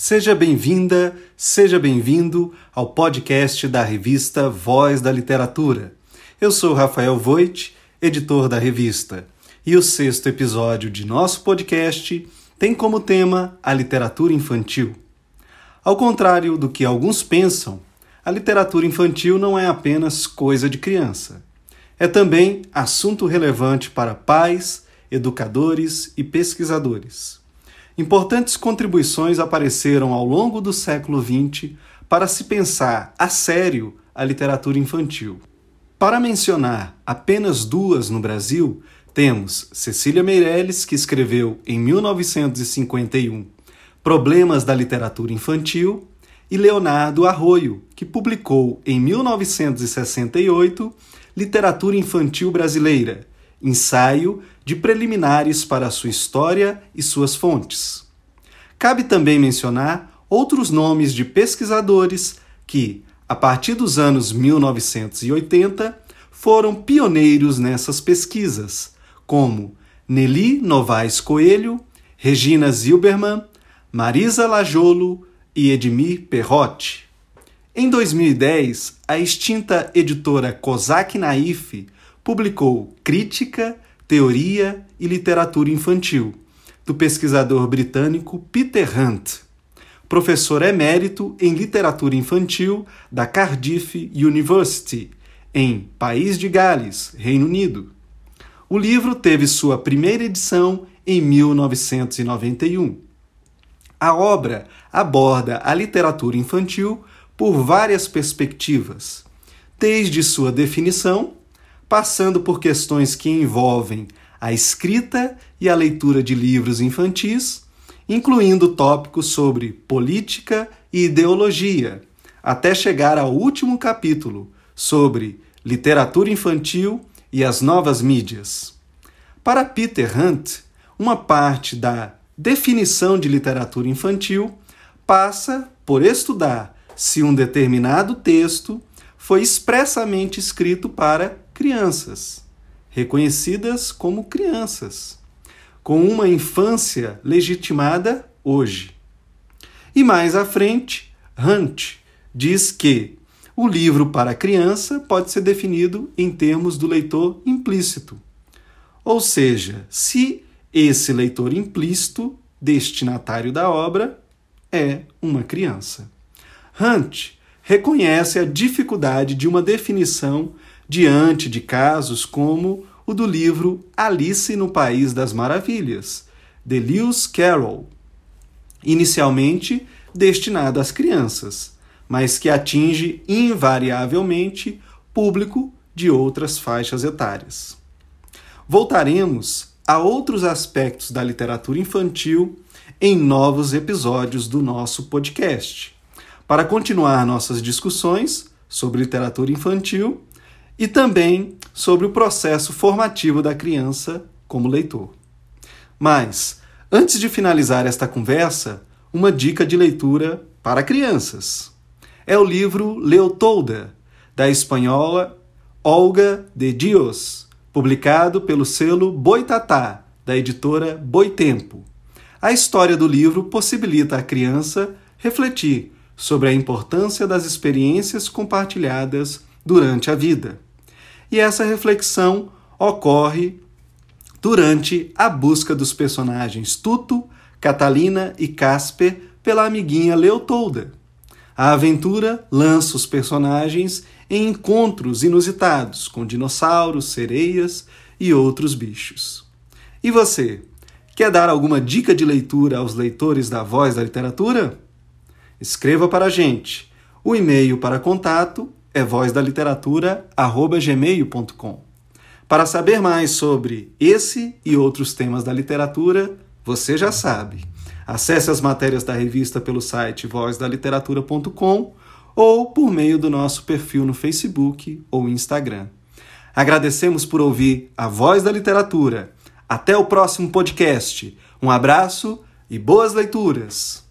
Seja bem-vinda, seja bem-vindo ao podcast da revista Voz da Literatura. Eu sou Rafael Voit, editor da revista, e o sexto episódio de nosso podcast tem como tema a literatura infantil. Ao contrário do que alguns pensam, a literatura infantil não é apenas coisa de criança. É também assunto relevante para pais, educadores e pesquisadores. Importantes contribuições apareceram ao longo do século XX para se pensar a sério a literatura infantil. Para mencionar apenas duas no Brasil, temos Cecília Meirelles, que escreveu em 1951 Problemas da Literatura Infantil, e Leonardo Arroio, que publicou em 1968 Literatura Infantil Brasileira, ensaio de preliminares para sua história e suas fontes. Cabe também mencionar outros nomes de pesquisadores que, a partir dos anos 1980, foram pioneiros nessas pesquisas, como Nelly Novaes Coelho, Regina Zilberman, Marisa Lajolo e Edmir Perrotti. Em 2010, a extinta editora Kozak Naif publicou Crítica, Teoria e Literatura Infantil, do pesquisador britânico Peter Hunt, professor emérito em literatura infantil da Cardiff University, em País de Gales, Reino Unido. O livro teve sua primeira edição em 1991. A obra aborda a literatura infantil por várias perspectivas, desde sua definição passando por questões que envolvem a escrita e a leitura de livros infantis, incluindo tópicos sobre política e ideologia, até chegar ao último capítulo sobre literatura infantil e as novas mídias. Para Peter Hunt, uma parte da definição de literatura infantil passa por estudar se um determinado texto foi expressamente escrito para crianças, reconhecidas como crianças, com uma infância legitimada hoje. E mais à frente, Hunt diz que o livro para criança pode ser definido em termos do leitor implícito. Ou seja, se esse leitor implícito, destinatário da obra, é uma criança. Hunt reconhece a dificuldade de uma definição diante de casos como o do livro Alice no País das Maravilhas, de Lewis Carroll, inicialmente destinado às crianças, mas que atinge invariavelmente público de outras faixas etárias. Voltaremos a outros aspectos da literatura infantil em novos episódios do nosso podcast, para continuar nossas discussões sobre literatura infantil e também sobre o processo formativo da criança como leitor. Mas, antes de finalizar esta conversa, uma dica de leitura para crianças. É o livro Leotolda, da espanhola Olga de Dios, publicado pelo selo Boitatá, da editora Boitempo. A história do livro possibilita à criança refletir sobre a importância das experiências compartilhadas durante a vida. E essa reflexão ocorre durante a busca dos personagens Tuto, Catalina e Casper pela amiguinha Leotolda. A aventura lança os personagens em encontros inusitados com dinossauros, sereias e outros bichos. E você, quer dar alguma dica de leitura aos leitores da Voz da Literatura? Escreva para a gente. O e-mail para contato é vozdaliteratura@gmail.com. Para saber mais sobre esse e outros temas da literatura, você já sabe. Acesse as matérias da revista pelo site vozdaliteratura.com ou por meio do nosso perfil no Facebook ou Instagram. Agradecemos por ouvir a Voz da Literatura. Até o próximo podcast. Um abraço e boas leituras!